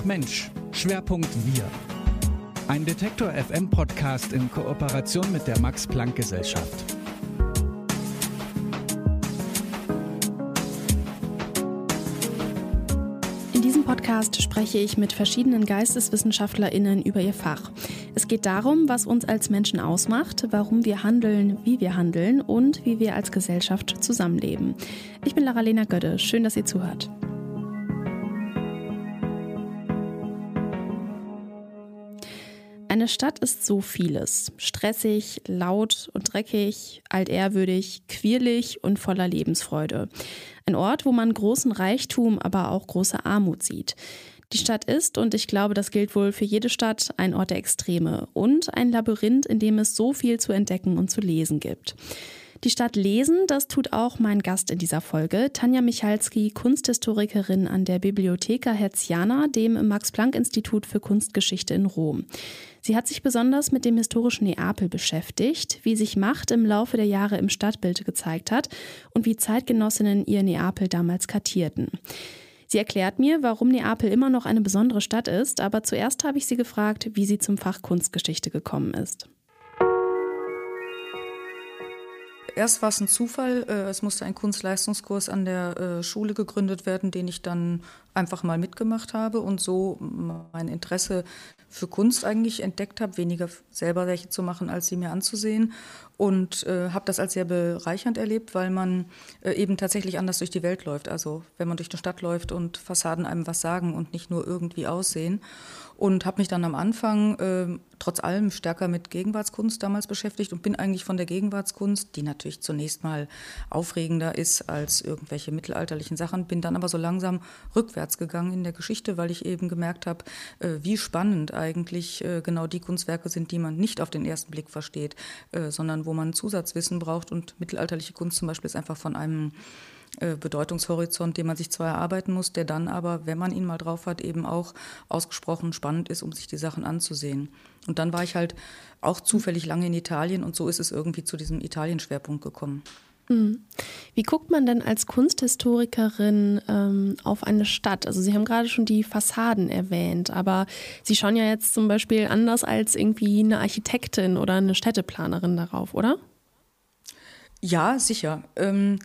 Ach Mensch, Schwerpunkt Wir. Ein Detektor FM Podcast in Kooperation mit der Max Planck Gesellschaft. In diesem Podcast spreche ich mit verschiedenen GeisteswissenschaftlerInnen über ihr Fach. Es geht darum, was uns als Menschen ausmacht, warum wir handeln, wie wir handeln und wie wir als Gesellschaft zusammenleben. Ich bin Lara-Lena Gödde. Schön, dass ihr zuhört. Eine Stadt ist so vieles. Stressig, laut und dreckig, altehrwürdig, quirlig und voller Lebensfreude. Ein Ort, wo man großen Reichtum, aber auch große Armut sieht. Die Stadt ist, und ich glaube, das gilt wohl für jede Stadt, ein Ort der Extreme und ein Labyrinth, in dem es so viel zu entdecken und zu lesen gibt. Die Stadt lesen, das tut auch mein Gast in dieser Folge, Tanja Michalski, Kunsthistorikerin an der Bibliotheca Herziana, dem Max-Planck-Institut für Kunstgeschichte in Rom. Sie hat sich besonders mit dem historischen Neapel beschäftigt, wie sich Macht im Laufe der Jahre im Stadtbild gezeigt hat und wie Zeitgenossinnen ihr Neapel damals kartierten. Sie erklärt mir, warum Neapel immer noch eine besondere Stadt ist, aber zuerst habe ich sie gefragt, wie sie zum Fach Kunstgeschichte gekommen ist. Erst war es ein Zufall. Äh, es musste ein Kunstleistungskurs an der äh, Schule gegründet werden, den ich dann einfach mal mitgemacht habe und so mein Interesse für Kunst eigentlich entdeckt habe, weniger selber welche zu machen, als sie mir anzusehen. Und äh, habe das als sehr bereichernd erlebt, weil man äh, eben tatsächlich anders durch die Welt läuft. Also wenn man durch eine Stadt läuft und Fassaden einem was sagen und nicht nur irgendwie aussehen und habe mich dann am Anfang äh, trotz allem stärker mit Gegenwartskunst damals beschäftigt und bin eigentlich von der Gegenwartskunst, die natürlich zunächst mal aufregender ist als irgendwelche mittelalterlichen Sachen, bin dann aber so langsam rückwärts gegangen in der Geschichte, weil ich eben gemerkt habe, äh, wie spannend eigentlich äh, genau die Kunstwerke sind, die man nicht auf den ersten Blick versteht, äh, sondern wo man Zusatzwissen braucht. Und mittelalterliche Kunst zum Beispiel ist einfach von einem äh, Bedeutungshorizont, den man sich zwar erarbeiten muss, der dann aber, wenn man ihn mal drauf hat, eben auch ausgesprochen spannend ist, um sich die Sachen anzusehen. Und dann war ich halt auch zufällig lange in Italien und so ist es irgendwie zu diesem Italien-Schwerpunkt gekommen. Mhm. Wie guckt man denn als Kunsthistorikerin ähm, auf eine Stadt? Also Sie haben gerade schon die Fassaden erwähnt, aber Sie schauen ja jetzt zum Beispiel anders als irgendwie eine Architektin oder eine Städteplanerin darauf, oder? Ja, sicher. Ähm, äh,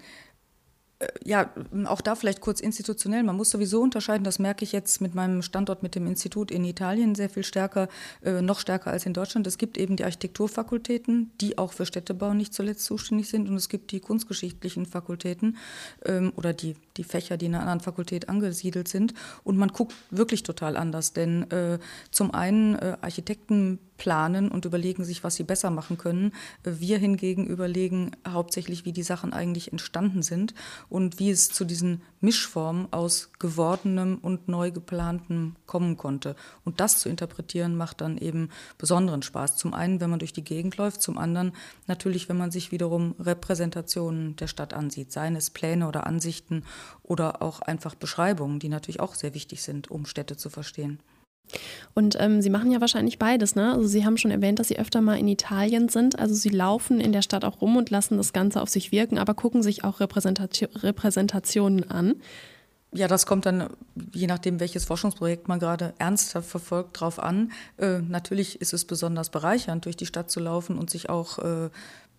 ja, auch da vielleicht kurz institutionell. Man muss sowieso unterscheiden, das merke ich jetzt mit meinem Standort mit dem Institut in Italien sehr viel stärker, äh, noch stärker als in Deutschland. Es gibt eben die Architekturfakultäten, die auch für Städtebau nicht zuletzt zuständig sind. Und es gibt die kunstgeschichtlichen Fakultäten ähm, oder die, die Fächer, die in einer anderen Fakultät angesiedelt sind. Und man guckt wirklich total anders. Denn äh, zum einen äh, Architekten planen und überlegen sich, was sie besser machen können. Wir hingegen überlegen hauptsächlich, wie die Sachen eigentlich entstanden sind und wie es zu diesen Mischformen aus gewordenem und neu geplantem kommen konnte. Und das zu interpretieren macht dann eben besonderen Spaß. Zum einen, wenn man durch die Gegend läuft, zum anderen natürlich, wenn man sich wiederum Repräsentationen der Stadt ansieht, seien es Pläne oder Ansichten oder auch einfach Beschreibungen, die natürlich auch sehr wichtig sind, um Städte zu verstehen. Und ähm, Sie machen ja wahrscheinlich beides, ne? Also Sie haben schon erwähnt, dass Sie öfter mal in Italien sind. Also Sie laufen in der Stadt auch rum und lassen das Ganze auf sich wirken, aber gucken sich auch Repräsentation, Repräsentationen an. Ja, das kommt dann, je nachdem, welches Forschungsprojekt man gerade ernsthaft verfolgt, drauf an. Äh, natürlich ist es besonders bereichernd, durch die Stadt zu laufen und sich auch äh,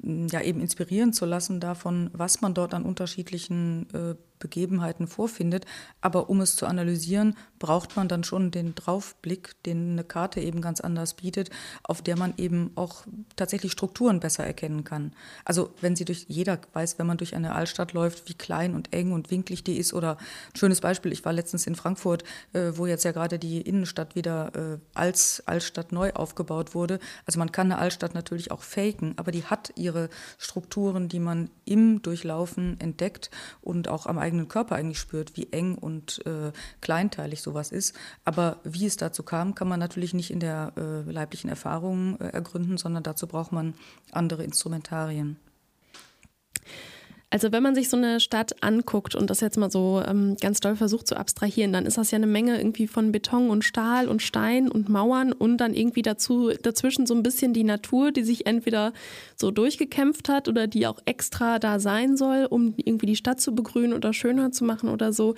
ja eben inspirieren zu lassen davon, was man dort an unterschiedlichen äh, Begebenheiten vorfindet. Aber um es zu analysieren, braucht man dann schon den Draufblick, den eine Karte eben ganz anders bietet, auf der man eben auch tatsächlich Strukturen besser erkennen kann. Also wenn sie durch, jeder weiß, wenn man durch eine Altstadt läuft, wie klein und eng und winklig die ist. Oder ein schönes Beispiel, ich war letztens in Frankfurt, äh, wo jetzt ja gerade die Innenstadt wieder äh, als Altstadt neu aufgebaut wurde. Also man kann eine Altstadt natürlich auch faken, aber die hat ihre Strukturen, die man im Durchlaufen entdeckt und auch am eigenen Körper eigentlich spürt, wie eng und äh, kleinteilig sowas ist. Aber wie es dazu kam, kann man natürlich nicht in der äh, leiblichen Erfahrung äh, ergründen, sondern dazu braucht man andere Instrumentarien. Also wenn man sich so eine Stadt anguckt und das jetzt mal so ähm, ganz doll versucht zu abstrahieren, dann ist das ja eine Menge irgendwie von Beton und Stahl und Stein und Mauern und dann irgendwie dazu dazwischen so ein bisschen die Natur, die sich entweder so durchgekämpft hat oder die auch extra da sein soll, um irgendwie die Stadt zu begrünen oder schöner zu machen oder so.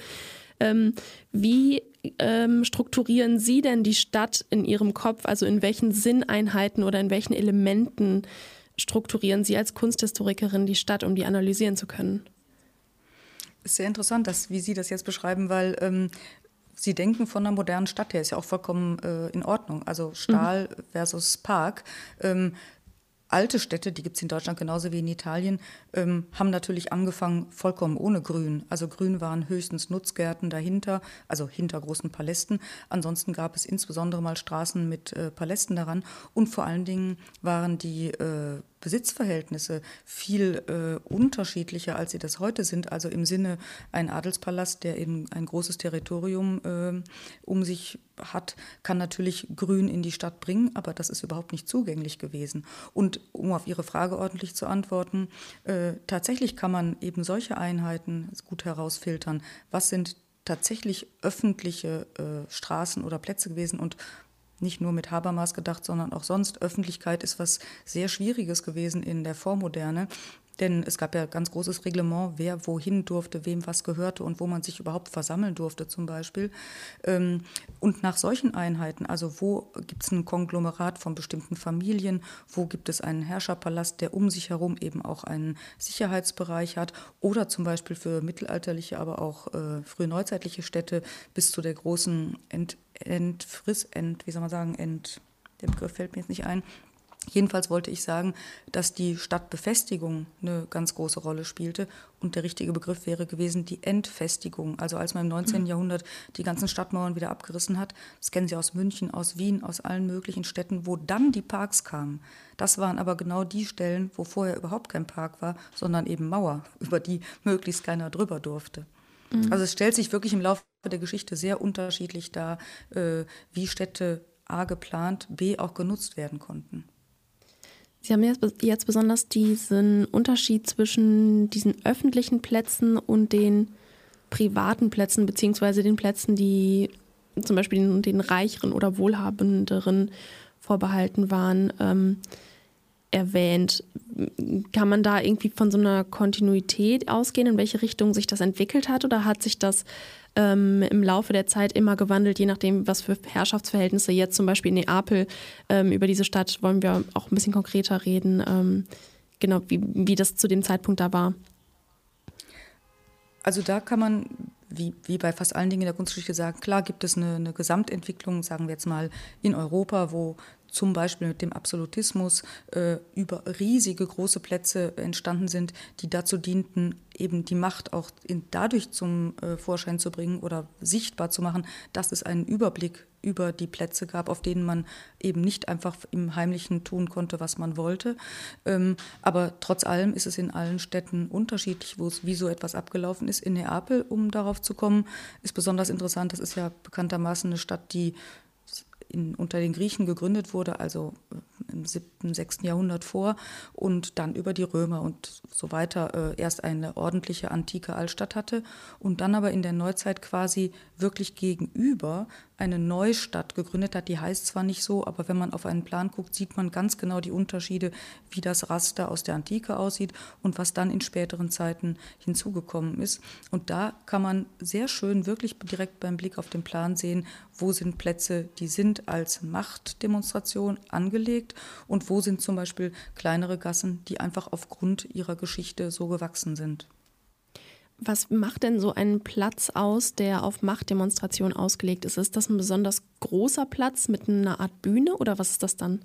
Ähm, wie ähm, strukturieren Sie denn die Stadt in Ihrem Kopf? Also in welchen Sinneinheiten oder in welchen Elementen strukturieren Sie als Kunsthistorikerin die Stadt, um die analysieren zu können? Ist sehr interessant, dass, wie Sie das jetzt beschreiben, weil ähm, Sie denken von einer modernen Stadt her, ist ja auch vollkommen äh, in Ordnung. Also Stahl mhm. versus Park. Ähm, alte Städte, die gibt es in Deutschland genauso wie in Italien, ähm, haben natürlich angefangen vollkommen ohne Grün. Also Grün waren höchstens Nutzgärten dahinter, also hinter großen Palästen. Ansonsten gab es insbesondere mal Straßen mit äh, Palästen daran. Und vor allen Dingen waren die äh, Besitzverhältnisse viel äh, unterschiedlicher, als sie das heute sind. Also im Sinne ein Adelspalast, der eben ein großes Territorium äh, um sich hat, kann natürlich Grün in die Stadt bringen, aber das ist überhaupt nicht zugänglich gewesen. Und um auf Ihre Frage ordentlich zu antworten, äh, tatsächlich kann man eben solche Einheiten gut herausfiltern. Was sind tatsächlich öffentliche äh, Straßen oder Plätze gewesen und nicht nur mit Habermas gedacht, sondern auch sonst. Öffentlichkeit ist was sehr Schwieriges gewesen in der Vormoderne. Denn es gab ja ganz großes Reglement, wer wohin durfte, wem was gehörte und wo man sich überhaupt versammeln durfte zum Beispiel. Ähm, und nach solchen Einheiten, also wo gibt es ein Konglomerat von bestimmten Familien, wo gibt es einen Herrscherpalast, der um sich herum eben auch einen Sicherheitsbereich hat oder zum Beispiel für mittelalterliche, aber auch äh, frühneuzeitliche Städte bis zu der großen Ent Entfriss, Ent, wie soll man sagen, Ent, der Begriff fällt mir jetzt nicht ein. Jedenfalls wollte ich sagen, dass die Stadtbefestigung eine ganz große Rolle spielte und der richtige Begriff wäre gewesen die Entfestigung. Also als man im 19. Mhm. Jahrhundert die ganzen Stadtmauern wieder abgerissen hat, das kennen Sie aus München, aus Wien, aus allen möglichen Städten, wo dann die Parks kamen. Das waren aber genau die Stellen, wo vorher überhaupt kein Park war, sondern eben Mauer, über die möglichst keiner drüber durfte. Mhm. Also es stellt sich wirklich im Laufe der Geschichte sehr unterschiedlich dar, äh, wie Städte A geplant, B auch genutzt werden konnten. Sie haben jetzt besonders diesen Unterschied zwischen diesen öffentlichen Plätzen und den privaten Plätzen, beziehungsweise den Plätzen, die zum Beispiel den, den reicheren oder wohlhabenderen vorbehalten waren, ähm, erwähnt. Kann man da irgendwie von so einer Kontinuität ausgehen, in welche Richtung sich das entwickelt hat? Oder hat sich das ähm, im Laufe der Zeit immer gewandelt, je nachdem, was für Herrschaftsverhältnisse jetzt zum Beispiel in Neapel, ähm, über diese Stadt wollen wir auch ein bisschen konkreter reden, ähm, genau, wie, wie das zu dem Zeitpunkt da war? Also da kann man wie, wie bei fast allen Dingen in der Kunstgeschichte sagen, klar gibt es eine, eine, Gesamtentwicklung, sagen wir jetzt mal, in Europa, wo zum Beispiel mit dem Absolutismus äh, über riesige große Plätze entstanden sind, die dazu dienten, eben die Macht auch in, dadurch zum äh, Vorschein zu bringen oder sichtbar zu machen, dass es einen Überblick über die Plätze gab, auf denen man eben nicht einfach im Heimlichen tun konnte, was man wollte. Ähm, aber trotz allem ist es in allen Städten unterschiedlich, wo es wie so etwas abgelaufen ist. In Neapel, um darauf zu kommen, ist besonders interessant. Das ist ja bekanntermaßen eine Stadt, die in, unter den Griechen gegründet wurde, also äh, im 7., 6. Jahrhundert vor und dann über die Römer und so weiter äh, erst eine ordentliche antike Altstadt hatte und dann aber in der Neuzeit quasi wirklich gegenüber eine Neustadt gegründet hat. Die heißt zwar nicht so, aber wenn man auf einen Plan guckt, sieht man ganz genau die Unterschiede, wie das Raster aus der Antike aussieht und was dann in späteren Zeiten hinzugekommen ist. Und da kann man sehr schön wirklich direkt beim Blick auf den Plan sehen, wo sind Plätze, die sind als Machtdemonstration angelegt und wo sind zum Beispiel kleinere Gassen, die einfach aufgrund ihrer Geschichte so gewachsen sind. Was macht denn so einen Platz aus, der auf Machtdemonstration ausgelegt ist? Ist das ein besonders großer Platz mit einer Art Bühne oder was ist das dann?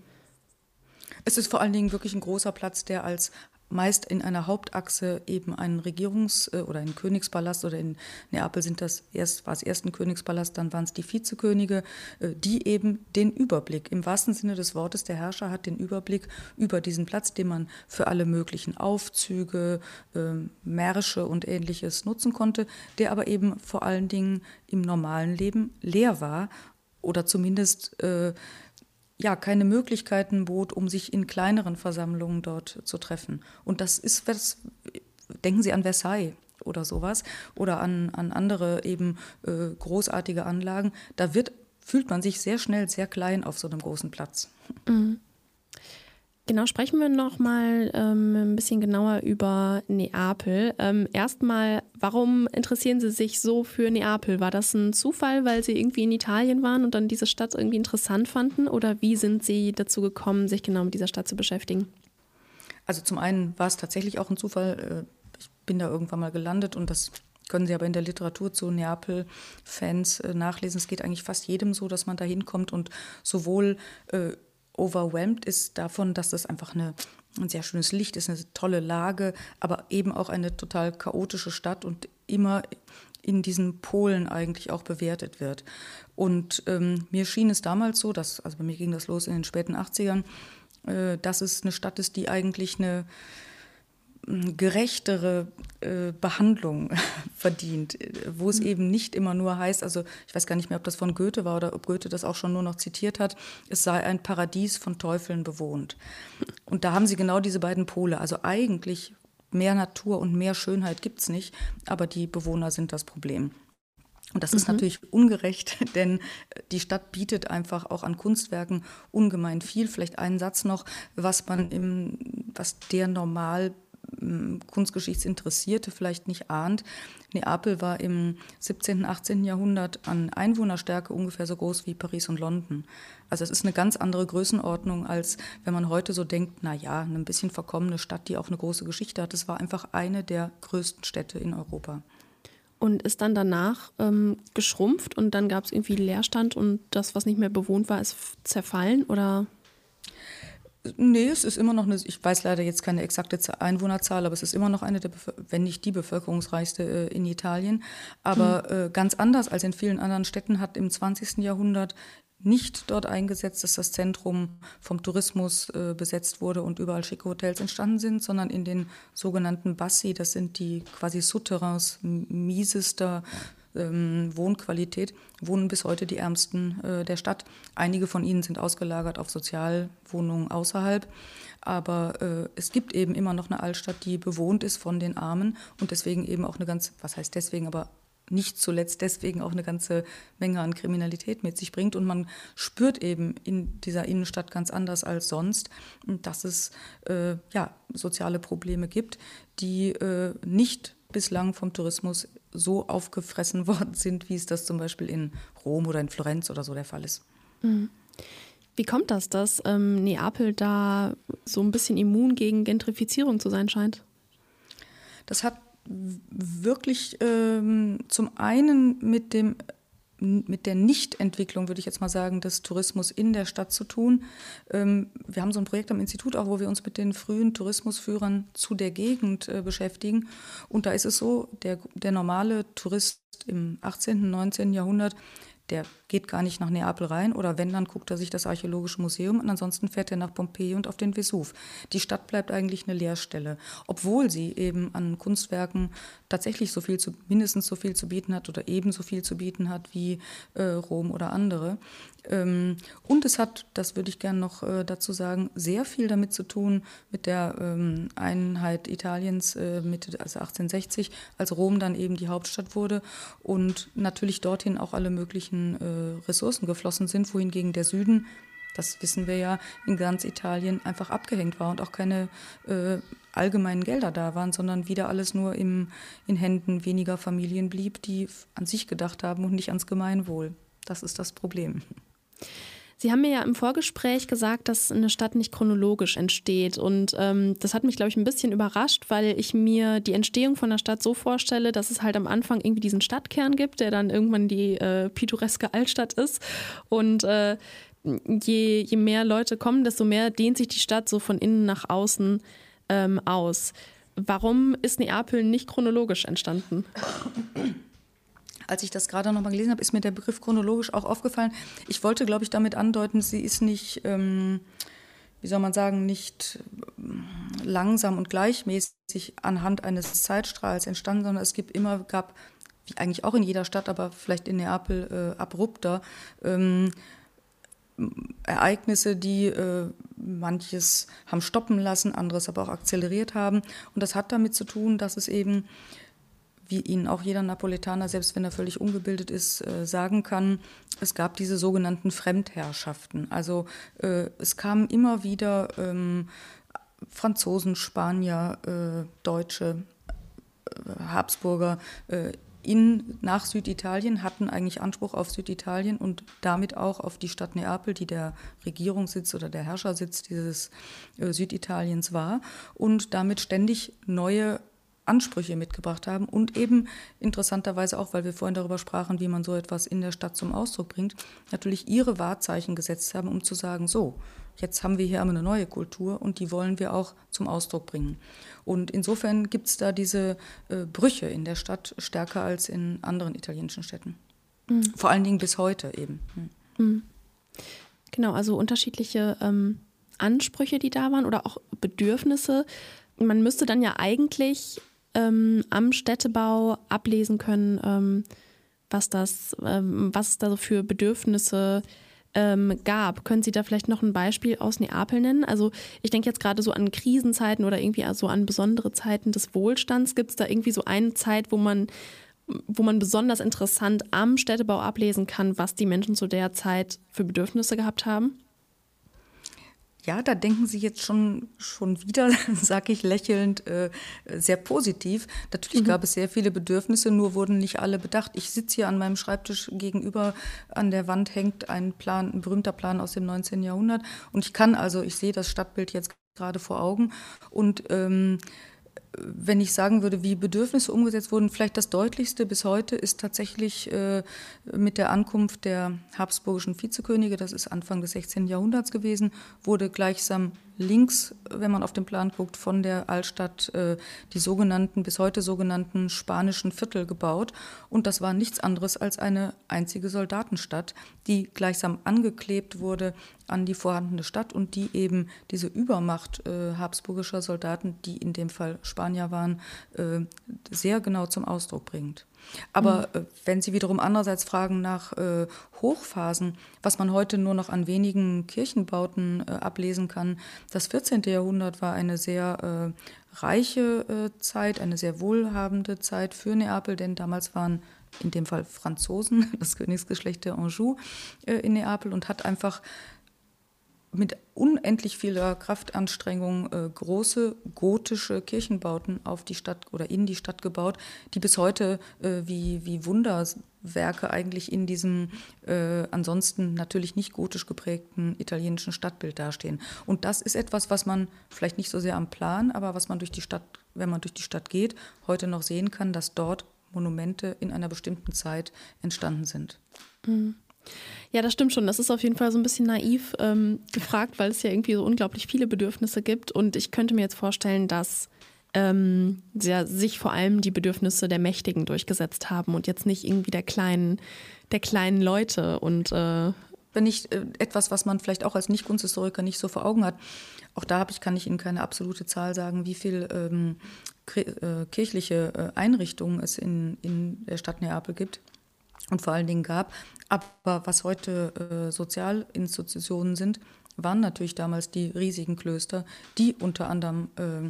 Es ist vor allen Dingen wirklich ein großer Platz, der als meist in einer Hauptachse eben einen Regierungs- äh, oder einen Königspalast oder in Neapel sind das erst war es erst ein Königspalast, dann waren es die Vizekönige, äh, die eben den Überblick im wahrsten Sinne des Wortes der Herrscher hat den Überblick über diesen Platz, den man für alle möglichen Aufzüge, ähm, Märsche und ähnliches nutzen konnte, der aber eben vor allen Dingen im normalen Leben leer war oder zumindest äh, ja, keine Möglichkeiten bot, um sich in kleineren Versammlungen dort zu treffen. Und das ist, was, denken Sie an Versailles oder sowas oder an, an andere eben äh, großartige Anlagen. Da wird, fühlt man sich sehr schnell sehr klein auf so einem großen Platz. Mhm. Genau, sprechen wir noch mal ähm, ein bisschen genauer über Neapel. Ähm, Erstmal, warum interessieren Sie sich so für Neapel? War das ein Zufall, weil Sie irgendwie in Italien waren und dann diese Stadt irgendwie interessant fanden? Oder wie sind Sie dazu gekommen, sich genau mit dieser Stadt zu beschäftigen? Also zum einen war es tatsächlich auch ein Zufall. Äh, ich bin da irgendwann mal gelandet und das können Sie aber in der Literatur zu Neapel-Fans äh, nachlesen. Es geht eigentlich fast jedem so, dass man da hinkommt und sowohl äh, overwhelmed ist davon, dass das einfach eine, ein sehr schönes Licht ist, eine tolle Lage, aber eben auch eine total chaotische Stadt und immer in diesen Polen eigentlich auch bewertet wird. Und ähm, mir schien es damals so, dass, also bei mir ging das los in den späten 80ern, äh, dass es eine Stadt ist, die eigentlich eine gerechtere äh, Behandlung verdient, wo es mhm. eben nicht immer nur heißt, also ich weiß gar nicht mehr, ob das von Goethe war oder ob Goethe das auch schon nur noch zitiert hat, es sei ein Paradies von Teufeln bewohnt. Und da haben sie genau diese beiden Pole. Also eigentlich mehr Natur und mehr Schönheit gibt es nicht, aber die Bewohner sind das Problem. Und das ist mhm. natürlich ungerecht, denn die Stadt bietet einfach auch an Kunstwerken ungemein viel. Vielleicht einen Satz noch, was man im, was der normal Kunstgeschichtsinteressierte vielleicht nicht ahnt. Neapel war im 17., 18. Jahrhundert an Einwohnerstärke ungefähr so groß wie Paris und London. Also es ist eine ganz andere Größenordnung, als wenn man heute so denkt, na ja, eine ein bisschen verkommene Stadt, die auch eine große Geschichte hat. Es war einfach eine der größten Städte in Europa. Und ist dann danach ähm, geschrumpft und dann gab es irgendwie Leerstand und das, was nicht mehr bewohnt war, ist zerfallen oder? Nee, es ist immer noch eine, ich weiß leider jetzt keine exakte Einwohnerzahl, aber es ist immer noch eine der, wenn nicht die bevölkerungsreichste äh, in Italien. Aber äh, ganz anders als in vielen anderen Städten hat im 20. Jahrhundert nicht dort eingesetzt, dass das Zentrum vom Tourismus äh, besetzt wurde und überall schicke Hotels entstanden sind, sondern in den sogenannten Bassi, das sind die quasi Souterrains miesester ähm, Wohnqualität, wohnen bis heute die Ärmsten äh, der Stadt. Einige von ihnen sind ausgelagert auf Sozialwohnungen außerhalb. Aber äh, es gibt eben immer noch eine Altstadt, die bewohnt ist von den Armen und deswegen eben auch eine ganz, was heißt deswegen, aber nicht zuletzt deswegen auch eine ganze Menge an Kriminalität mit sich bringt. Und man spürt eben in dieser Innenstadt ganz anders als sonst, dass es äh, ja, soziale Probleme gibt, die äh, nicht bislang vom Tourismus so aufgefressen worden sind, wie es das zum Beispiel in Rom oder in Florenz oder so der Fall ist. Mhm. Wie kommt das, dass ähm, Neapel da so ein bisschen immun gegen Gentrifizierung zu sein scheint? Das hat wirklich ähm, zum einen mit dem mit der Nichtentwicklung, würde ich jetzt mal sagen, des Tourismus in der Stadt zu tun. Ähm, wir haben so ein Projekt am Institut auch, wo wir uns mit den frühen Tourismusführern zu der Gegend äh, beschäftigen. Und da ist es so, der, der normale Tourist im 18., 19. Jahrhundert, der geht gar nicht nach Neapel rein oder wenn, dann guckt er sich das Archäologische Museum und ansonsten fährt er nach Pompeji und auf den Vesuv. Die Stadt bleibt eigentlich eine Leerstelle, obwohl sie eben an Kunstwerken tatsächlich so viel zu, mindestens so viel zu bieten hat oder ebenso viel zu bieten hat wie äh, Rom oder andere. Ähm, und es hat, das würde ich gerne noch äh, dazu sagen, sehr viel damit zu tun mit der ähm, Einheit Italiens äh, Mitte, also 1860, als Rom dann eben die Hauptstadt wurde und natürlich dorthin auch alle möglichen äh, Ressourcen geflossen sind, wohingegen der Süden, das wissen wir ja, in ganz Italien einfach abgehängt war und auch keine äh, allgemeinen Gelder da waren, sondern wieder alles nur im, in Händen weniger Familien blieb, die an sich gedacht haben und nicht ans Gemeinwohl. Das ist das Problem. Sie haben mir ja im Vorgespräch gesagt, dass eine Stadt nicht chronologisch entsteht. Und ähm, das hat mich, glaube ich, ein bisschen überrascht, weil ich mir die Entstehung von der Stadt so vorstelle, dass es halt am Anfang irgendwie diesen Stadtkern gibt, der dann irgendwann die äh, pittoreske Altstadt ist. Und äh, je, je mehr Leute kommen, desto mehr dehnt sich die Stadt so von innen nach außen ähm, aus. Warum ist Neapel nicht chronologisch entstanden? als ich das gerade noch mal gelesen habe, ist mir der Begriff chronologisch auch aufgefallen. Ich wollte, glaube ich, damit andeuten, sie ist nicht, ähm, wie soll man sagen, nicht ähm, langsam und gleichmäßig anhand eines Zeitstrahls entstanden, sondern es gibt immer, gab, wie eigentlich auch in jeder Stadt, aber vielleicht in Neapel äh, abrupter, ähm, Ereignisse, die äh, manches haben stoppen lassen, anderes aber auch akzeleriert haben. Und das hat damit zu tun, dass es eben wie Ihnen auch jeder Napoletaner, selbst wenn er völlig ungebildet ist, äh, sagen kann, es gab diese sogenannten Fremdherrschaften. Also äh, es kamen immer wieder ähm, Franzosen, Spanier, äh, Deutsche, äh, Habsburger äh, in, nach Süditalien, hatten eigentlich Anspruch auf Süditalien und damit auch auf die Stadt Neapel, die der Regierungssitz oder der Herrschersitz dieses äh, Süditaliens war und damit ständig neue Ansprüche mitgebracht haben und eben interessanterweise auch, weil wir vorhin darüber sprachen, wie man so etwas in der Stadt zum Ausdruck bringt, natürlich ihre Wahrzeichen gesetzt haben, um zu sagen, so, jetzt haben wir hier eine neue Kultur und die wollen wir auch zum Ausdruck bringen. Und insofern gibt es da diese äh, Brüche in der Stadt stärker als in anderen italienischen Städten. Mhm. Vor allen Dingen bis heute eben. Mhm. mhm. Genau, also unterschiedliche ähm, Ansprüche, die da waren oder auch Bedürfnisse. Man müsste dann ja eigentlich ähm, am Städtebau ablesen können, ähm, was das, ähm, was es da so für Bedürfnisse gibt ähm, gab. Können Sie da vielleicht noch ein Beispiel aus Neapel nennen? Also ich denke jetzt gerade so an Krisenzeiten oder irgendwie also an besondere Zeiten des Wohlstands. Gibt es da irgendwie so eine Zeit, wo man wo man besonders interessant am Städtebau ablesen kann, was die Menschen zu der Zeit für Bedürfnisse gehabt haben? Ja, da denken Sie jetzt schon, schon wieder, sage ich lächelnd, äh, sehr positiv. Natürlich mhm. gab es sehr viele Bedürfnisse, nur wurden nicht alle bedacht. Ich sitze hier an meinem Schreibtisch gegenüber, an der Wand hängt ein Plan, ein berühmter Plan aus dem 19. Jahrhundert. Und ich kann also, ich sehe das Stadtbild jetzt gerade vor Augen und ähm, wenn ich sagen würde, wie Bedürfnisse umgesetzt wurden, vielleicht das deutlichste bis heute ist tatsächlich äh, mit der Ankunft der habsburgischen Vizekönige, das ist Anfang des 16. Jahrhunderts gewesen, wurde gleichsam links, wenn man auf den Plan guckt, von der Altstadt äh, die sogenannten, bis heute sogenannten spanischen Viertel gebaut. Und das war nichts anderes als eine einzige Soldatenstadt, die gleichsam angeklebt wurde an die vorhandene Stadt und die eben diese Übermacht äh, habsburgischer Soldaten, die in dem Fall Spanier waren, äh, sehr genau zum Ausdruck bringt. Aber mhm. äh, wenn Sie wiederum andererseits fragen nach äh, Hochphasen, was man heute nur noch an wenigen Kirchenbauten äh, ablesen kann, das 14. Jahrhundert war eine sehr äh, reiche Zeit, eine sehr wohlhabende Zeit für Neapel, denn damals waren in dem Fall Franzosen, das Königsgeschlecht der Anjou in Neapel und hat einfach mit unendlich vieler Kraftanstrengung äh, große gotische Kirchenbauten auf die Stadt oder in die Stadt gebaut, die bis heute äh, wie, wie Wunderwerke eigentlich in diesem äh, ansonsten natürlich nicht gotisch geprägten italienischen Stadtbild dastehen. Und das ist etwas, was man vielleicht nicht so sehr am Plan, aber was man durch die Stadt, wenn man durch die Stadt geht, heute noch sehen kann, dass dort Monumente in einer bestimmten Zeit entstanden sind. Mhm. Ja, das stimmt schon. Das ist auf jeden Fall so ein bisschen naiv ähm, gefragt, weil es ja irgendwie so unglaublich viele Bedürfnisse gibt. Und ich könnte mir jetzt vorstellen, dass ähm, ja, sich vor allem die Bedürfnisse der Mächtigen durchgesetzt haben und jetzt nicht irgendwie der kleinen, der kleinen Leute. Und äh wenn ich äh, etwas, was man vielleicht auch als Nicht-Kunsthistoriker nicht so vor Augen hat, auch da ich, kann ich Ihnen keine absolute Zahl sagen, wie viel ähm, äh, kirchliche äh, Einrichtungen es in, in der Stadt Neapel gibt und vor allen Dingen gab. Aber was heute äh, Sozialinstitutionen sind, waren natürlich damals die riesigen Klöster, die unter anderem äh,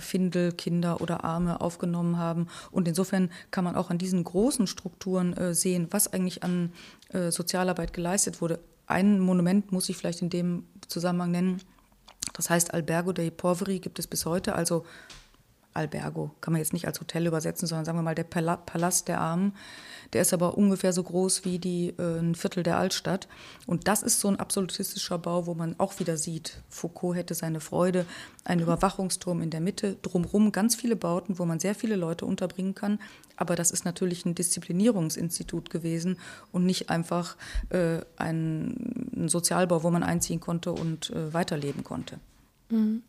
Findel, Kinder oder Arme aufgenommen haben. Und insofern kann man auch an diesen großen Strukturen äh, sehen, was eigentlich an äh, Sozialarbeit geleistet wurde. Ein Monument muss ich vielleicht in dem Zusammenhang nennen. Das heißt Albergo dei Poveri gibt es bis heute, also Albergo, kann man jetzt nicht als Hotel übersetzen, sondern sagen wir mal der Palast der Armen. Der ist aber ungefähr so groß wie die, äh, ein Viertel der Altstadt. Und das ist so ein absolutistischer Bau, wo man auch wieder sieht, Foucault hätte seine Freude, ein Überwachungsturm in der Mitte, drumherum ganz viele Bauten, wo man sehr viele Leute unterbringen kann. Aber das ist natürlich ein Disziplinierungsinstitut gewesen und nicht einfach äh, ein, ein, Sozialbau, wo man einziehen konnte und äh, weiterleben konnte. Mhm.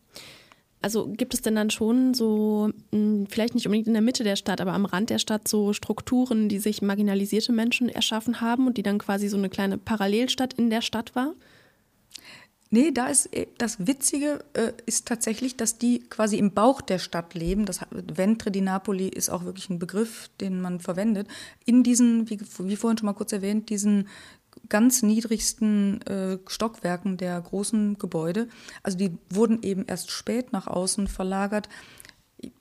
Also gibt es denn dann schon so, hm, vielleicht nicht unbedingt in der Mitte der Stadt, aber am Rand der Stadt so Strukturen, die sich marginalisierte Menschen erschaffen haben und die dann quasi so eine kleine Parallelstadt in der Stadt war? Nee, da ist äh, das Witzige äh, ist tatsächlich, dass die quasi im Bauch der Stadt leben. Das Ventre di Napoli ist auch wirklich ein Begriff, den man verwendet. In diesen, wie, wie vorhin schon mal kurz erwähnt, diesen ganz niedrigsten äh, Stockwerken der großen Gebäude. Also die wurden eben erst spät nach außen verlagert.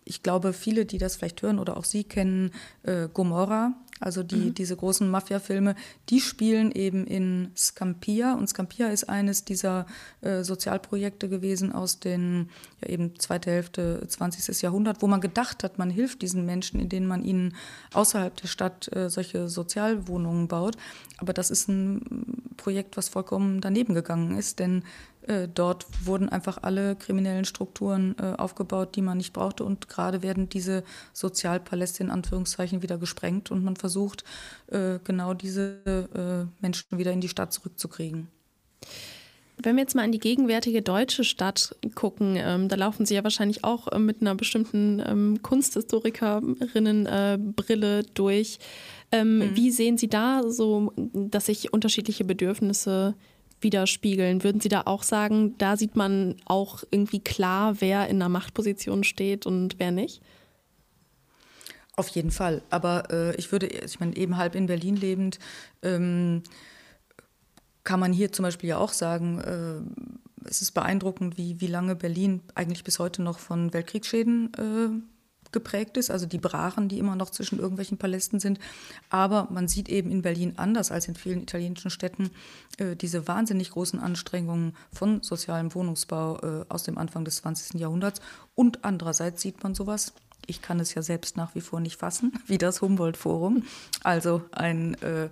ich glaube, viele, die das vielleicht hören oder auch Sie kennen, äh, Gomorra, also die, mhm. diese großen Mafia-Filme, die spielen eben in Scampia. Und Scampia ist eines dieser äh, Sozialprojekte gewesen aus den, ja eben zweite Hälfte 20. Jahrhundert, wo man gedacht hat, man hilft diesen Menschen, indem man ihnen außerhalb der Stadt äh, solche Sozialwohnungen baut. Aber das ist ein Projekt, was vollkommen daneben gegangen ist, denn äh, dort wurden einfach alle kriminellen Strukturen äh, aufgebaut, die man nicht brauchte. Und gerade werden diese Sozialpaläste in Anführungszeichen wieder gesprengt und man versucht, äh, genau diese Menschen wieder in die Stadt zurückzukriegen. Wenn wir jetzt mal in die gegenwärtige deutsche Stadt gucken, ähm, da laufen Sie ja wahrscheinlich auch äh, mit einer bestimmten ähm, Kunsthistorikerinnenbrille äh, durch. Ähm, mhm. Wie sehen Sie da so, dass sich unterschiedliche Bedürfnisse widerspiegeln. Würden Sie da auch sagen, da sieht man auch irgendwie klar, wer in einer Machtposition steht und wer nicht? Auf jeden Fall. Aber äh, ich würde, ich meine, eben halb in Berlin lebend, ähm, kann man hier zum Beispiel ja auch sagen, äh, es ist beeindruckend, wie, wie lange Berlin eigentlich bis heute noch von Weltkriegsschäden äh, geprägt ist, also die Brachen, die immer noch zwischen irgendwelchen Palästen sind. Aber man sieht eben in Berlin anders als in vielen italienischen Städten äh, diese wahnsinnig großen Anstrengungen von sozialem Wohnungsbau äh, aus dem Anfang des 20. Jahrhunderts. Und andererseits sieht man sowas, ich kann es ja selbst nach wie vor nicht fassen, wie das Humboldt-Forum. Also ein äh,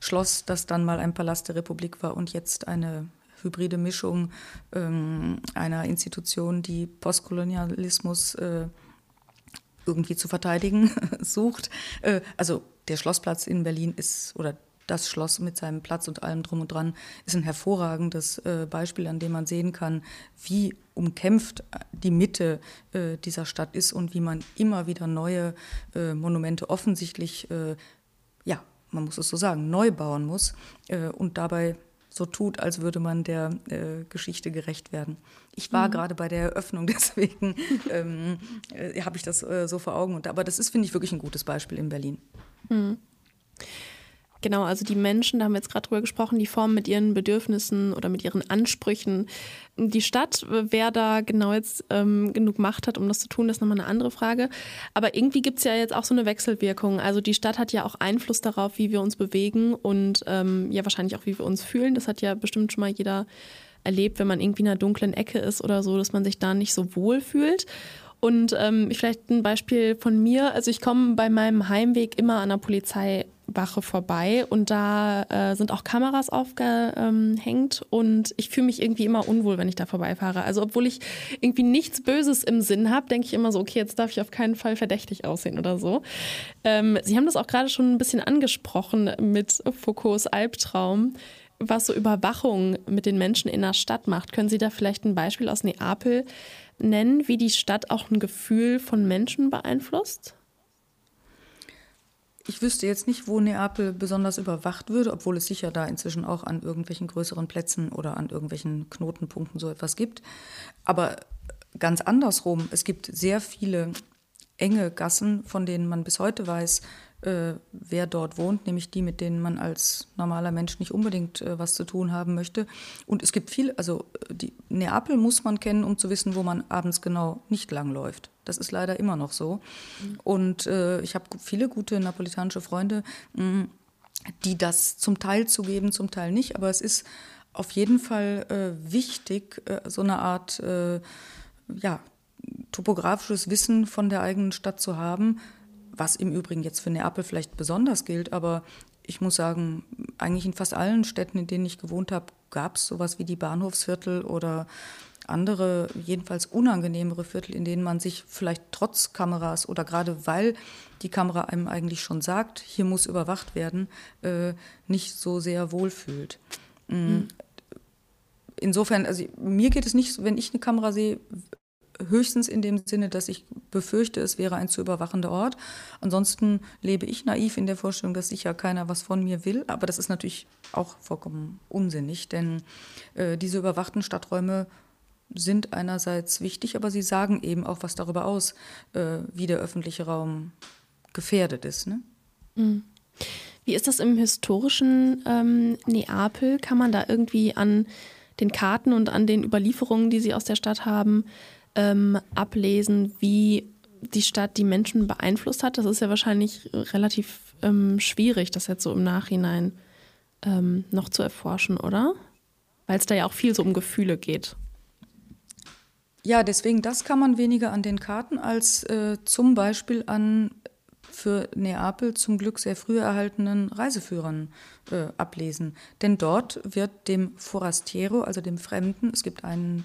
Schloss, das dann mal ein Palast der Republik war und jetzt eine hybride Mischung ähm, einer Institution, die Postkolonialismus äh, irgendwie zu verteidigen sucht. Äh, also der Schlossplatz in Berlin ist, oder das Schloss mit seinem Platz und allem drum und dran, ist ein hervorragendes äh, Beispiel, an dem man sehen kann, wie umkämpft die Mitte äh, dieser Stadt ist und wie man immer wieder neue Monumente offensichtlich, ja, man muss es so sagen, neu bauen muss und dabei so tut, als würde man der äh, Geschichte gerecht werden. Ich war mhm. gerade bei der Eröffnung, deswegen ähm, äh, habe ich das äh, so vor Augen. Und, aber das ist, finde ich, wirklich ein gutes Beispiel in Berlin. Mhm. Genau, also die Menschen, da haben wir jetzt gerade drüber gesprochen, die formen mit ihren Bedürfnissen oder mit ihren Ansprüchen die Stadt. Wer da genau jetzt ähm, genug Macht hat, um das zu tun, ist nochmal eine andere Frage. Aber irgendwie gibt es ja jetzt auch so eine Wechselwirkung. Also die Stadt hat ja auch Einfluss darauf, wie wir uns bewegen und ähm, ja wahrscheinlich auch, wie wir uns fühlen. Das hat ja bestimmt schon mal jeder erlebt, wenn man irgendwie in einer dunklen Ecke ist oder so, dass man sich da nicht so wohl fühlt. Und ähm, vielleicht ein Beispiel von mir. Also ich komme bei meinem Heimweg immer an der Polizeiwache vorbei und da äh, sind auch Kameras aufgehängt und ich fühle mich irgendwie immer unwohl, wenn ich da vorbeifahre. Also obwohl ich irgendwie nichts Böses im Sinn habe, denke ich immer so, okay, jetzt darf ich auf keinen Fall verdächtig aussehen oder so. Ähm, Sie haben das auch gerade schon ein bisschen angesprochen mit Foucaults Albtraum was so Überwachung mit den Menschen in der Stadt macht. Können Sie da vielleicht ein Beispiel aus Neapel nennen, wie die Stadt auch ein Gefühl von Menschen beeinflusst? Ich wüsste jetzt nicht, wo Neapel besonders überwacht würde, obwohl es sicher da inzwischen auch an irgendwelchen größeren Plätzen oder an irgendwelchen Knotenpunkten so etwas gibt. Aber ganz andersrum, es gibt sehr viele enge Gassen, von denen man bis heute weiß, äh, wer dort wohnt, nämlich die, mit denen man als normaler Mensch nicht unbedingt äh, was zu tun haben möchte. Und es gibt viel, also äh, die, Neapel muss man kennen, um zu wissen, wo man abends genau nicht langläuft. Das ist leider immer noch so. Mhm. Und äh, ich habe viele gute napolitanische Freunde, mh, mm, die das zum Teil zugeben, zum Teil nicht. Aber es ist auf jeden Fall äh, wichtig, äh, so eine Art ja, topografisches Wissen von der eigenen Stadt zu haben, was im Übrigen jetzt für Neapel vielleicht besonders gilt, aber ich muss sagen, eigentlich in fast allen Städten, in denen ich gewohnt habe, gab es sowas wie die Bahnhofsviertel oder andere, jedenfalls unangenehmere Viertel, in denen man sich vielleicht trotz Kameras oder gerade weil die Kamera einem eigentlich schon sagt, hier muss überwacht werden, äh, nicht so sehr wohlfühlt. Mhm. Insofern, also mir geht es nicht, wenn ich eine Kamera sehe, höchstens in dem Sinne, dass ich befürchte, es wäre ein zu überwachender Ort. Ansonsten lebe ich naiv in der Vorstellung, dass sicher keiner was von mir will. Aber das ist natürlich auch vollkommen unsinnig, denn äh, diese überwachten Stadträume sind einerseits wichtig, aber sie sagen eben auch was darüber aus, äh, wie der öffentliche Raum gefährdet ist. Ne? Mhm. Wie ist das im historischen ähm, Neapel? Kann man da irgendwie an den Karten und an den Überlieferungen, die Sie aus der Stadt haben, ähm, ablesen, wie die Stadt die Menschen beeinflusst hat, das ist ja wahrscheinlich relativ ähm, schwierig, das jetzt so im Nachhinein ähm, noch zu erforschen, oder? Weil es da ja auch viel so um Gefühle geht. Ja, deswegen, das kann man weniger an den Karten als äh, zum Beispiel an für Neapel zum Glück sehr früh erhaltenen Reiseführern äh, ablesen. Denn dort wird dem Forastiero, also dem Fremden, es gibt einen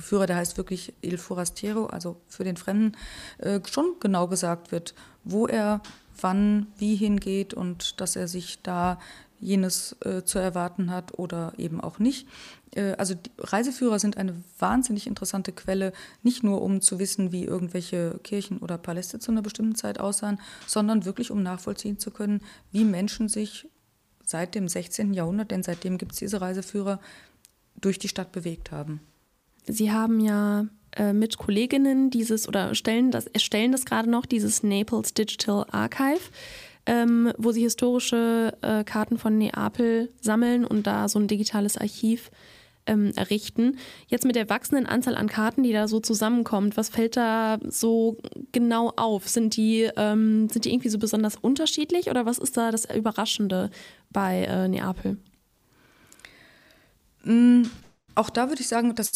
Führer, der heißt wirklich Il Forastiero, also für den Fremden, äh, schon genau gesagt wird, wo er wann, wie hingeht und dass er sich da jenes äh, zu erwarten hat oder eben auch nicht. Äh, also Reiseführer sind eine wahnsinnig interessante Quelle, nicht nur um zu wissen, wie irgendwelche Kirchen oder Paläste zu einer bestimmten Zeit aussahen, sondern wirklich um nachvollziehen zu können, wie Menschen sich seit dem 16. Jahrhundert, denn seitdem gibt es diese Reiseführer, durch die Stadt bewegt haben. Sie haben ja äh, mit Kolleginnen dieses oder stellen das, erstellen das gerade noch, dieses Naples Digital Archive ähm, wo sie historische äh, Karten von Neapel sammeln und da so ein digitales Archiv ähm, errichten. Jetzt mit der wachsenden Anzahl an Karten, die da so zusammenkommt, was fällt da so genau auf? Sind die, ähm, sind die irgendwie so besonders unterschiedlich oder was ist da das Überraschende bei äh, Neapel? Auch da würde ich sagen, dass,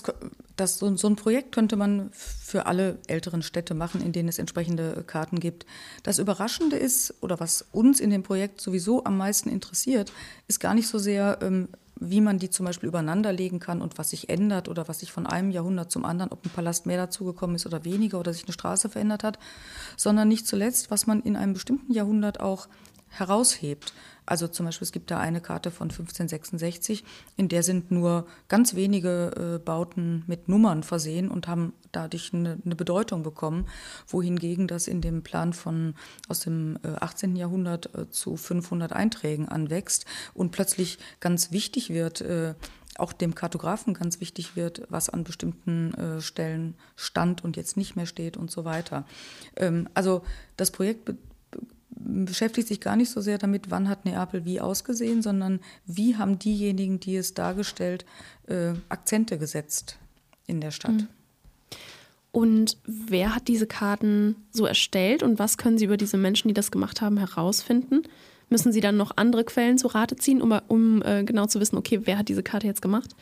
dass so, so, ein Projekt könnte man für alle älteren Städte machen, in denen es entsprechende Karten gibt. Das Überraschende ist, oder was uns in dem Projekt sowieso am meisten interessiert, ist gar nicht so sehr, ähm, wie man die zum Beispiel übereinander legen kann und was sich ändert oder was sich von einem Jahrhundert zum anderen, ob ein Palast mehr dazugekommen ist oder weniger oder sich eine Straße verändert hat, sondern nicht zuletzt, was man in einem bestimmten Jahrhundert auch heraushebt. Also zum Beispiel, es gibt da eine Karte von 1566, in der sind nur ganz wenige äh, Bauten mit Nummern versehen und haben dadurch eine, eine, Bedeutung bekommen, wohingegen das in dem Plan von aus dem äh, 18. Jahrhundert äh, zu 500 Einträgen anwächst und plötzlich ganz wichtig wird, äh, auch dem Kartografen ganz wichtig wird, was an bestimmten äh, Stellen stand und jetzt nicht mehr steht und so weiter. Ähm, also das Projekt beschäftigt sich gar nicht so sehr damit, wann hat Neapel wie ausgesehen, sondern wie haben diejenigen, die es dargestellt, äh, Akzente gesetzt in der Stadt. Mhm. Und wer hat diese Karten so erstellt und was können Sie über diese Menschen, die das gemacht haben, herausfinden? Müssen Sie dann noch andere Quellen zu Rate ziehen, um, um äh, genau zu wissen, okay, wer hat diese Karte jetzt gemacht?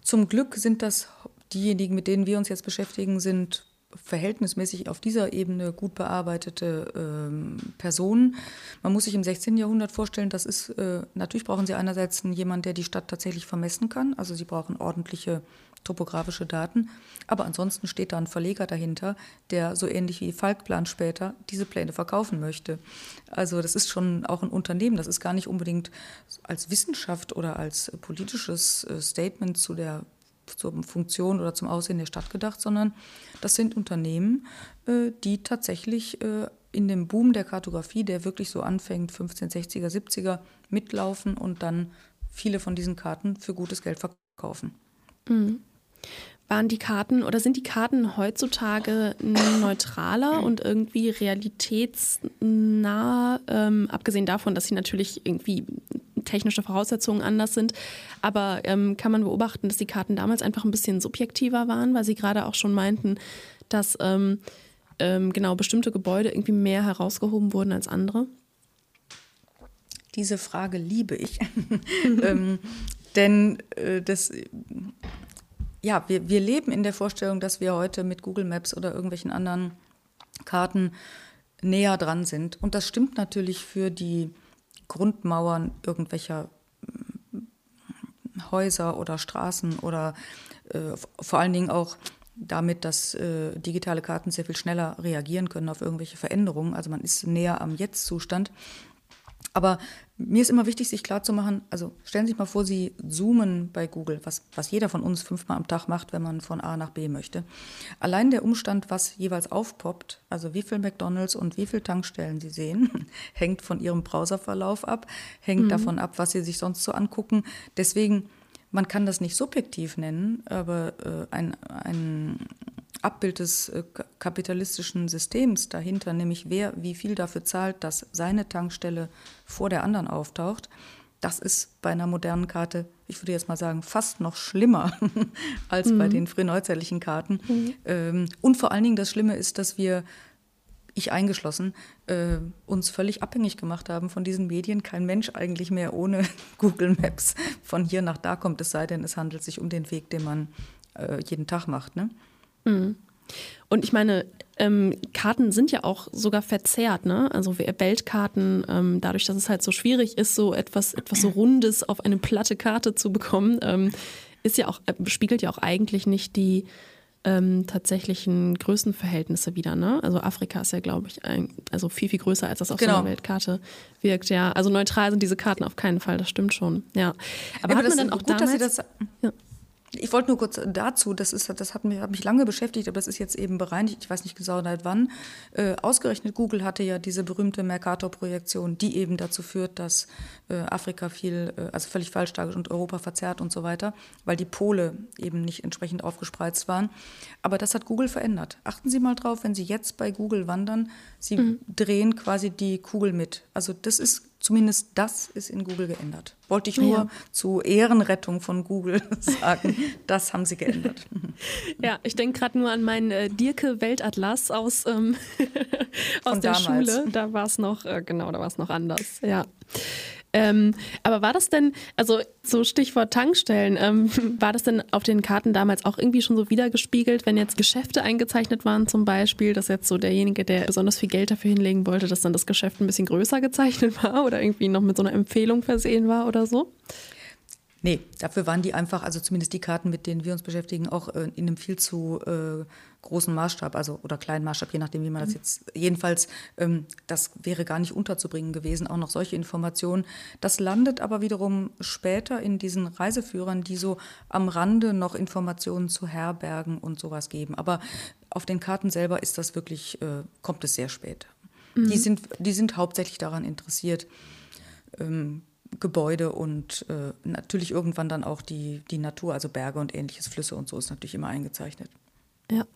Zum Glück sind das diejenigen, mit denen wir uns jetzt beschäftigen, sind verhältnismäßig auf dieser Ebene gut bearbeitete ähm, Personen. Man muss sich im 16. Jahrhundert vorstellen, das ist, äh, natürlich brauchen Sie einerseits jemanden, der die Stadt tatsächlich vermessen kann, also Sie brauchen ordentliche topografische Daten, aber ansonsten steht da ein Verleger dahinter, der so ähnlich wie Falkplan später diese Pläne verkaufen möchte. Also das ist schon auch ein Unternehmen, das ist gar nicht unbedingt als Wissenschaft oder als politisches äh, Statement zu der zur Funktion oder zum Aussehen der Stadt gedacht, sondern das sind Unternehmen, äh, die tatsächlich äh, in dem Boom der Kartografie, der wirklich so anfängt, 1560er, 70er, mitlaufen und dann viele von diesen Karten für gutes Geld verkaufen. Mhm. Waren die Karten oder sind die Karten heutzutage neutraler und irgendwie realitätsnah, ähm, abgesehen davon, dass sie natürlich irgendwie technische Voraussetzungen anders sind. Aber ähm, kann man beobachten, dass die Karten damals einfach ein bisschen subjektiver waren, weil sie gerade auch schon meinten, dass ähm, ähm, genau bestimmte Gebäude irgendwie mehr herausgehoben wurden als andere? Diese Frage liebe ich. ähm, denn äh, das, ja, wir, wir leben in der Vorstellung, dass wir heute mit Google Maps oder irgendwelchen anderen Karten näher dran sind. Und das stimmt natürlich für die Grundmauern irgendwelcher mm, Häuser oder Straßen oder äh, vor allen Dingen auch damit, dass äh, digitale Karten sehr viel schneller reagieren können auf irgendwelche Veränderungen. Also man ist näher am Jetzt-Zustand. Aber mir ist immer wichtig, sich klarzumachen, also stellen Sie sich mal vor, Sie zoomen bei Google, was, was jeder von uns fünfmal am Tag macht, wenn man von A nach B möchte. Allein der Umstand, was jeweils aufpoppt, also wie viel McDonalds und wie viel Tankstellen Sie sehen, hängt von Ihrem Browserverlauf ab, hängt mhm. davon ab, was Sie sich sonst so angucken. Deswegen, man kann das nicht subjektiv nennen, aber äh, ein, ein Abbild des äh, kapitalistischen Systems dahinter, nämlich wer wie viel dafür zahlt, dass seine Tankstelle vor der anderen auftaucht, Das ist bei einer modernen Karte, ich würde jetzt mal sagen, fast noch schlimmer als mhm. bei den frühneuzeitlichen Karten. Mhm. Ähm, und vor allen Dingen das Schlimme ist, dass wir ich eingeschlossen, äh, uns völlig abhängig gemacht haben von diesen Medien. Kein Mensch eigentlich mehr ohne Google Maps von hier nach da kommt, es sei denn, es handelt sich um den Weg, den man äh, jeden Tag macht. Ne? Mhm. Und ich meine, ähm, Karten sind ja auch sogar verzerrt, ne? Also Weltkarten, ähm, dadurch, dass es halt so schwierig ist, so etwas, etwas so Rundes auf eine platte Karte zu bekommen, ähm, ist ja auch, äh, spiegelt ja auch eigentlich nicht die ähm, tatsächlichen Größenverhältnisse wieder. Ne? Also Afrika ist ja, glaube ich, ein, also viel, viel größer, als das auf genau. so einer Weltkarte wirkt. Ja, also neutral sind diese Karten auf keinen Fall, das stimmt schon. Ja, aber ja, hat man dann auch gut, damals... Dass Sie das, ja. Ich wollte nur kurz dazu, das, ist, das hat, mich, hat mich lange beschäftigt, aber das ist jetzt eben bereinigt, ich weiß nicht genau seit wann. Äh, ausgerechnet Google hatte ja diese berühmte Mercator-Projektion, die eben dazu führt, dass äh, Afrika viel, äh, also völlig falsch dargestellt und Europa verzerrt und so weiter, weil die Pole eben nicht entsprechend aufgespreizt waren. Aber das hat Google verändert. Achten Sie mal drauf, wenn Sie jetzt bei Google wandern, Sie mhm. drehen quasi die Kugel mit. Also das ist Zumindest das ist in Google geändert. Wollte ich nur ja. zu Ehrenrettung von Google sagen. Das haben sie geändert. Ja, ich denke gerade nur an meinen äh, Dirke Weltatlas aus, ähm, aus der damals. Schule. Da war es noch, äh, genau, da war es noch anders. Ja. Ähm, aber war das denn, also so Stichwort Tankstellen, ähm, war das denn auf den Karten damals auch irgendwie schon so wiedergespiegelt, wenn jetzt Geschäfte eingezeichnet waren zum Beispiel, dass jetzt so derjenige, der besonders viel Geld dafür hinlegen wollte, dass dann das Geschäft ein bisschen größer gezeichnet war oder irgendwie noch mit so einer Empfehlung versehen war oder so? Nee, dafür waren die einfach, also zumindest die Karten, mit denen wir uns beschäftigen, auch äh, in einem viel zu äh, großen Maßstab, also oder kleinen Maßstab, je nachdem, wie man das mhm. jetzt. Jedenfalls, ähm, das wäre gar nicht unterzubringen gewesen, auch noch solche Informationen. Das landet aber wiederum später in diesen Reiseführern, die so am Rande noch Informationen zu Herbergen und sowas geben. Aber auf den Karten selber ist das wirklich, äh, kommt es sehr spät. Mhm. Die, sind, die sind hauptsächlich daran interessiert. Ähm, Gebäude und äh, natürlich irgendwann dann auch die, die Natur, also Berge und ähnliches, Flüsse und so ist natürlich immer eingezeichnet. Ja.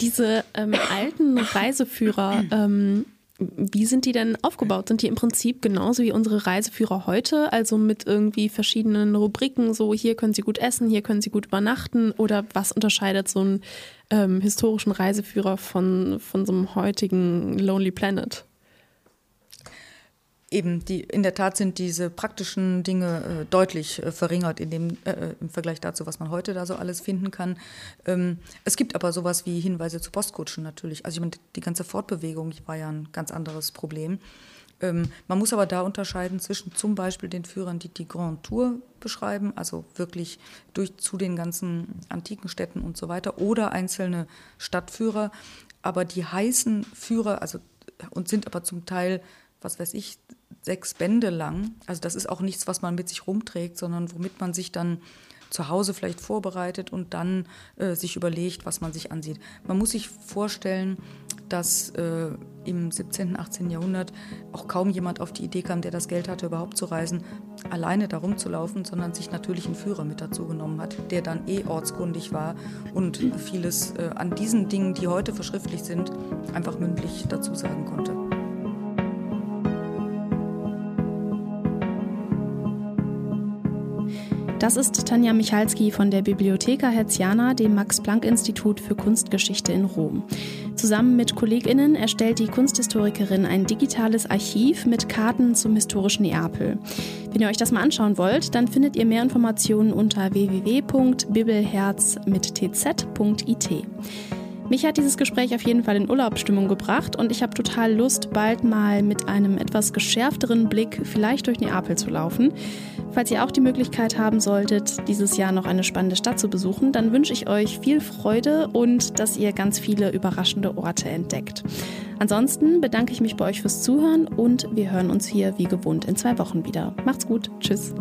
Diese ähm, alten Reiseführer, ähm, wie sind die denn aufgebaut? Sind die im Prinzip genauso wie unsere Reiseführer heute, also mit irgendwie verschiedenen Rubriken, so hier können Sie gut essen, hier können Sie gut übernachten oder was unterscheidet so einen ähm, historischen Reiseführer von, von so einem heutigen Lonely Planet? Eben die, in der Tat sind diese praktischen Dinge äh, deutlich äh, verringert in dem, äh, äh, im Vergleich dazu, was man heute da so alles finden kann. Ähm, es gibt aber sowas wie Hinweise zu Postkutschen natürlich. Also ich meine, die ganze Fortbewegung war ja ein ganz anderes Problem. Ähm, man muss aber da unterscheiden zwischen zum Beispiel den Führern, die die Grand Tour beschreiben, also wirklich durch zu den ganzen antiken Städten und so weiter, oder einzelne Stadtführer. Aber die heißen Führer, also und sind aber zum Teil, was weiß ich, sechs Bände lang. Also das ist auch nichts, was man mit sich rumträgt, sondern womit man sich dann zu Hause vielleicht vorbereitet und dann äh, sich überlegt, was man sich ansieht. Man muss sich vorstellen, dass äh, im 17., 18. Jahrhundert auch kaum jemand auf die Idee kam, der das Geld hatte, überhaupt zu reisen, alleine da rumzulaufen, sondern sich natürlich einen Führer mit dazu genommen hat, der dann eh ortskundig war und vieles äh, an diesen Dingen, die heute verschriftlicht sind, einfach mündlich dazu sagen Das ist Tanja Michalski von der Bibliotheca Herziana, dem Max-Planck-Institut für Kunstgeschichte in Rom. Zusammen mit KollegInnen erstellt die Kunsthistorikerin ein digitales Archiv mit Karten zum historischen Neapel. Wenn ihr euch das mal anschauen wollt, dann findet ihr mehr Informationen unter www.bibelherz mit tz.it. Mich hat dieses Gespräch auf jeden Fall in Urlaubsstimmung gebracht und ich habe total Lust, bald mal mit einem etwas geschärfteren Blick vielleicht durch Neapel zu laufen. Falls ihr auch die Möglichkeit haben solltet, dieses Jahr noch eine spannende Stadt zu besuchen, dann wünsche ich euch viel Freude und dass ihr ganz viele überraschende Orte entdeckt. Ansonsten bedanke ich mich bei euch fürs Zuhören und wir hören uns hier wie gewohnt in zwei Wochen wieder. Macht's gut. Tschüss.